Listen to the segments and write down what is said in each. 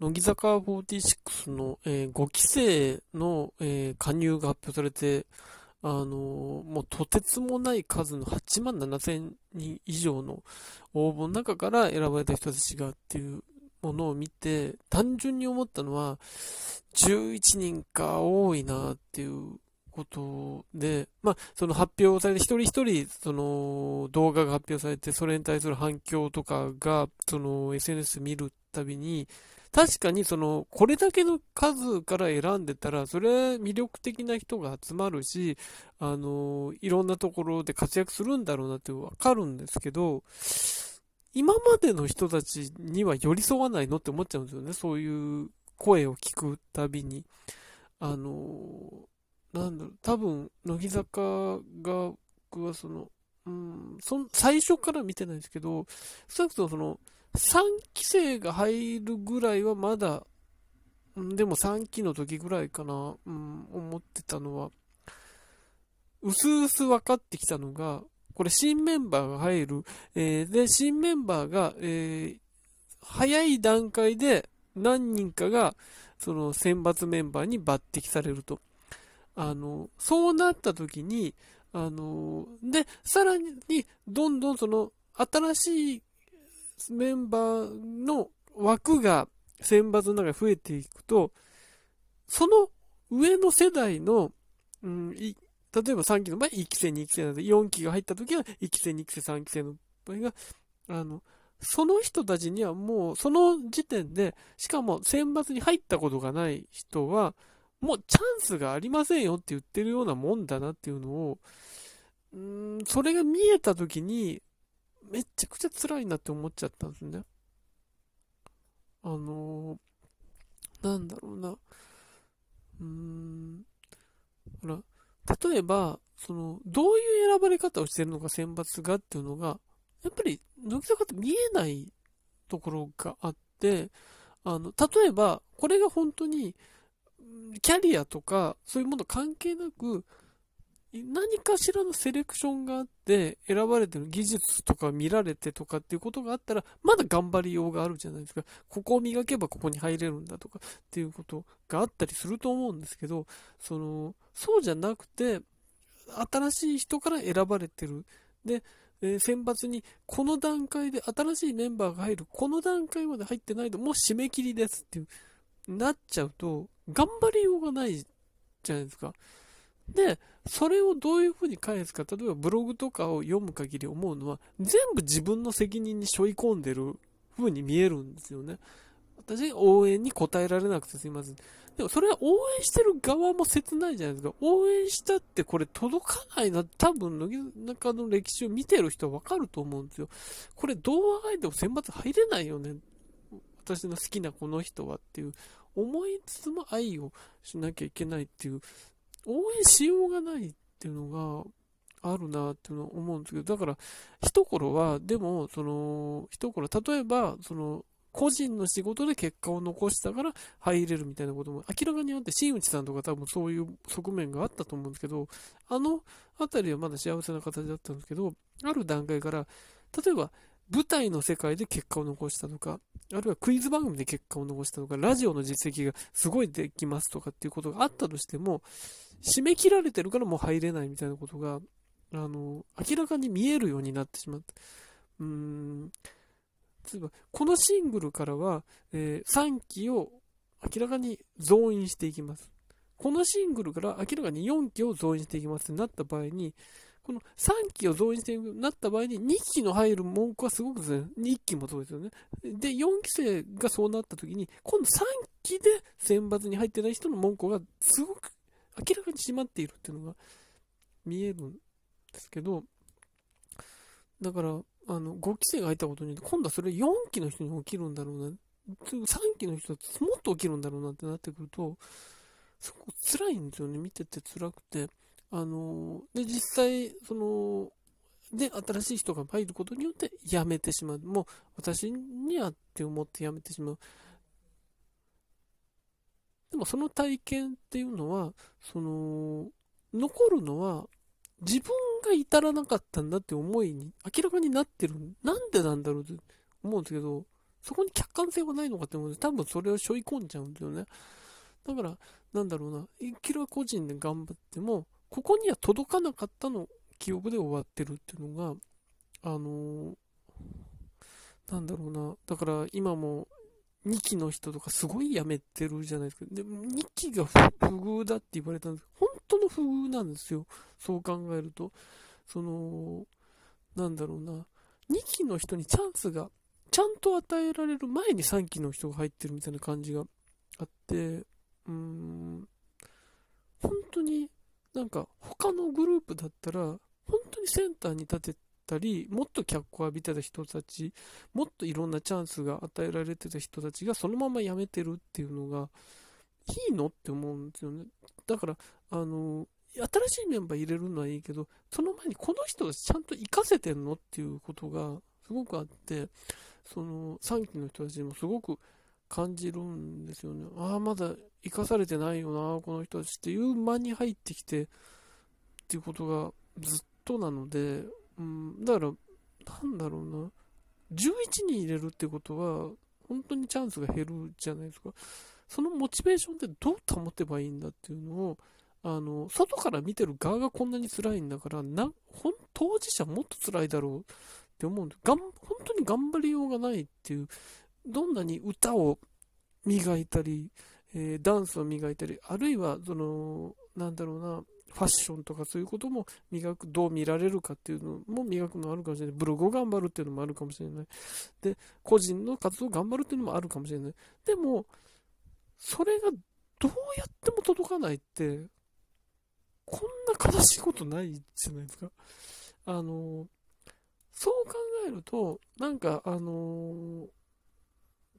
乃木坂46の、えー、5期生の、えー、加入が発表されて、あのー、もうとてつもない数の8万7千人以上の応募の中から選ばれた人たちがっていうものを見て、単純に思ったのは、11人か多いなっていうことで、まあ、その発表されて、一人一人、その動画が発表されて、それに対する反響とかが、その SNS 見るたびに、確かにその、これだけの数から選んでたら、それは魅力的な人が集まるし、あの、いろんなところで活躍するんだろうなってわかるんですけど、今までの人たちには寄り添わないのって思っちゃうんですよね。そういう声を聞くたびに。あの、なんだろう、多分、乃木坂が、僕はその、うん、そ最初から見てないですけど、少なくともその、3期生が入るぐらいはまだ、でも3期の時ぐらいかな、うん、思ってたのは、うすうす分かってきたのが、これ新メンバーが入る、えー、で、新メンバーが、えー、早い段階で何人かが、その選抜メンバーに抜擢されると。あの、そうなった時に、あの、で、さらに、どんどんその、新しいメンバーの枠が選抜の中で増えていくと、その上の世代の、うん、例えば3期の場合、1期生、2期生なので、4期が入った時は、1期生、2期生、3期生の場合が、あの、その人たちにはもう、その時点で、しかも選抜に入ったことがない人は、もうチャンスがありませんよって言ってるようなもんだなっていうのを、うん、それが見えた時に、めちゃくちゃ辛いなって思っちゃったんですね。あのー、なんだろうな。うーん、ほら、例えば、その、どういう選ばれ方をしてるのか選抜がっていうのが、やっぱり、乃木坂って見えないところがあって、あの、例えば、これが本当に、キャリアとか、そういうもの関係なく、何かしらのセレクションがあって、選ばれてる技術とか見られてとかっていうことがあったら、まだ頑張りようがあるじゃないですか。ここを磨けばここに入れるんだとかっていうことがあったりすると思うんですけど、その、そうじゃなくて、新しい人から選ばれてる。で、えー、選抜にこの段階で新しいメンバーが入る。この段階まで入ってないともう締め切りですっていう、なっちゃうと、頑張りようがないじゃないですか。で、それをどういうふうに返すか、例えばブログとかを読む限り思うのは、全部自分の責任に背負い込んでる風に見えるんですよね。私、応援に応えられなくてすいません。でもそれは応援してる側も切ないじゃないですか。応援したってこれ届かないな。多分、乃木坂の歴史を見てる人はわかると思うんですよ。これどうあがいても選抜入れないよね。私の好きなこの人はっていう思いつつも愛をしなきゃいけないっていう、応援しようがないっていうのがあるなっていうのを思うんですけど、だから、一頃は、でも、その、一頃、例えば、その、個人の仕事で結果を残したから入れるみたいなことも明らかにあって、新内さんとか多分そういう側面があったと思うんですけど、あのあたりはまだ幸せな形だったんですけど、ある段階から、例えば舞台の世界で結果を残したとか、あるいはクイズ番組で結果を残したとか、ラジオの実績がすごいできますとかっていうことがあったとしても、締め切られてるからもう入れないみたいなことが、あの、明らかに見えるようになってしまった。うーん。例えば、このシングルからは、えー、3期を明らかに増員していきます。このシングルから明らかに4期を増員していきますってなった場合に、この3期を増員していくなった場合に2期の入る文句はすごくですね、1期もそうですよね。で、4期生がそうなった時に、今度3期で選抜に入ってない人の文句がすごく明らかに閉まっているっていうのが見えるんですけど、だから、あの、5期生が入ったことによって、今度はそれ4期の人に起きるんだろうな、3期の人はもっと起きるんだろうなってなってくると、すごく辛いんですよね、見てて辛くて。あので、実際、その、で、新しい人が入ることによって辞めてしまう。もう、私にはって思って辞めてしまう。でも、その体験っていうのは、その、残るのは、自分が至らなかったんだって思いに明らかになってる。なんでなんだろうって思うんですけど、そこに客観性はないのかって思うんで、多分それを背負い込んじゃうんですよね。だから、なんだろうな、いくら個人で頑張っても、ここには届かなかったの記憶で終わってるっていうのが、あのー、なんだろうな、だから今も2期の人とかすごい辞めてるじゃないですか。で、2期が不遇だって言われたんです本当の不遇なんですよ。そう考えると。その、なんだろうな、2期の人にチャンスがちゃんと与えられる前に3期の人が入ってるみたいな感じがあって、うーん、本当になんか他のグループだったら、本当にセンターに立てたり、もっと脚光を浴びてた人たち、もっといろんなチャンスが与えられてた人たちがそのまま辞めてるっていうのが、いいのって思うんですよね。だから、あの、新しいメンバー入れるのはいいけど、その前にこの人たちちゃんと活かせてんのっていうことがすごくあって、その3期の人たちにもすごく感じるんですよね。ああ、まだ生かされてないよな、この人たちっていう間に入ってきてっていうことがずっとなので、うん、だから、なんだろうな、11人入れるってことは、本当にチャンスが減るじゃないですか。そのモチベーションってどう保てばいいんだっていうのを、あの、外から見てる側がこんなに辛いんだから、な、ほん、当事者もっと辛いだろうって思うんで。がん、本当に頑張りようがないっていう、どんなに歌を磨いたり、えー、ダンスを磨いたり、あるいは、その、なんだろうな、ファッションとかそういうことも磨く、どう見られるかっていうのも磨くのあるかもしれない。ブログを頑張るっていうのもあるかもしれない。で、個人の活動を頑張るっていうのもあるかもしれない。でも、それがどうやっても届かないって、こんな悲しいことないじゃないですか。あの、そう考えると、なんか、あの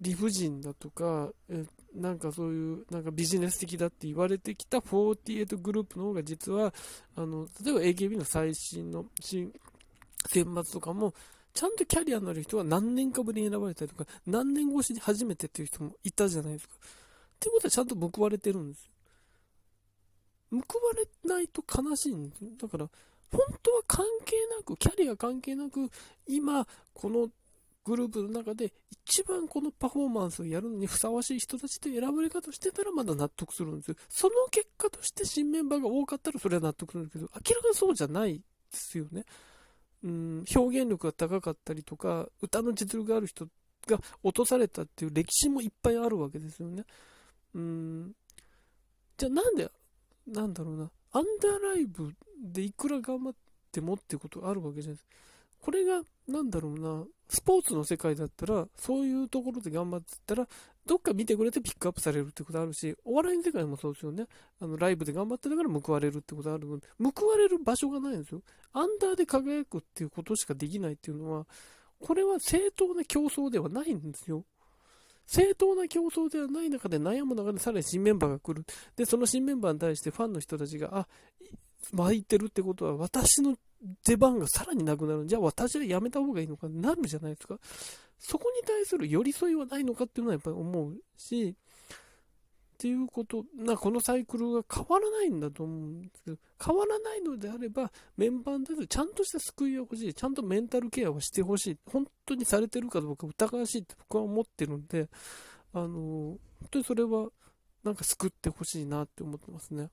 理不尽だとか、えなんかそういう、なんかビジネス的だって言われてきた48グループの方が実は、あの、例えば AKB の最新の新選抜とかも、ちゃんとキャリアのある人は何年かぶりに選ばれたりとか、何年越しに初めてっていう人もいたじゃないですか。っていうことはちゃんと報われてるんですよ。報われないと悲しいんですよ。だから、本当は関係なく、キャリア関係なく、今、このグループの中で一番このパフォーマンスをやるのにふさわしい人たちと選ばれ方してたらまだ納得するんですよ。その結果として新メンバーが多かったらそれは納得するんですけど、明らかにそうじゃないですよね。うん、表現力が高かったりとか、歌の実力がある人が落とされたっていう歴史もいっぱいあるわけですよね。うん、じゃあなんで、なんだろうな、アンダーライブでいくら頑張ってもっていうことがあるわけじゃないですか。これが、なんだろうな、スポーツの世界だったら、そういうところで頑張ってたら、どっか見てくれてピックアップされるってことあるし、お笑いの世界もそうですよね。あの、ライブで頑張ってたから報われるってことあるので、報われる場所がないんですよ。アンダーで輝くっていうことしかできないっていうのは、これは正当な競争ではないんですよ。正当な競争ではない中で悩む中でさらに新メンバーが来る。で、その新メンバーに対してファンの人たちが、あ、巻いてるってことは私の出番がさらになくなる。じゃあ私はやめた方がいいのか？なるじゃないですか。そこに対する寄り添いはないのかっていうのはやっぱり思うし、っていうこと、なこのサイクルが変わらないんだと思うんですけど、変わらないのであれば、メンバーでちゃんとした救いが欲しい、ちゃんとメンタルケアをしてほしい、本当にされてるかどうか疑わしいって僕は思ってるんで、あの、本当にそれは、なんか救ってほしいなって思ってますね。